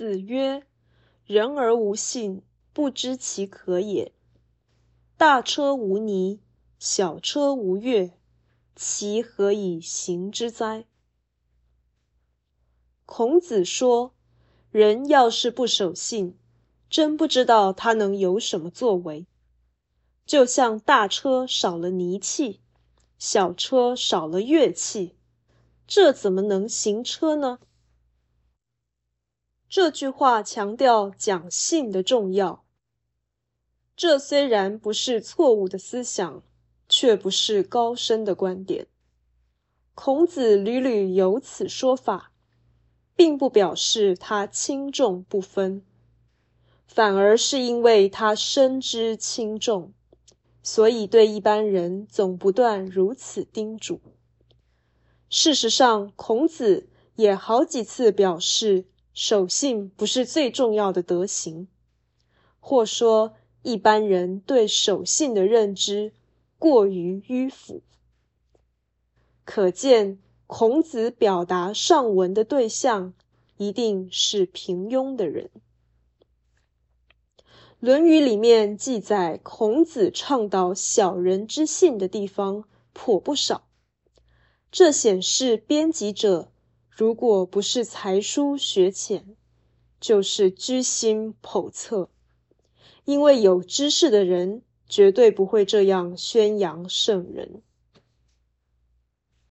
子曰：“人而无信，不知其可也。大车无泥，小车无月，其何以行之哉？”孔子说：“人要是不守信，真不知道他能有什么作为。就像大车少了泥器，小车少了乐器，这怎么能行车呢？”这句话强调讲信的重要。这虽然不是错误的思想，却不是高深的观点。孔子屡屡有此说法，并不表示他轻重不分，反而是因为他深知轻重，所以对一般人总不断如此叮嘱。事实上，孔子也好几次表示。守信不是最重要的德行，或说一般人对守信的认知过于迂腐。可见孔子表达上文的对象一定是平庸的人。《论语》里面记载孔子倡导小人之信的地方颇不少，这显示编辑者。如果不是才疏学浅，就是居心叵测。因为有知识的人绝对不会这样宣扬圣人。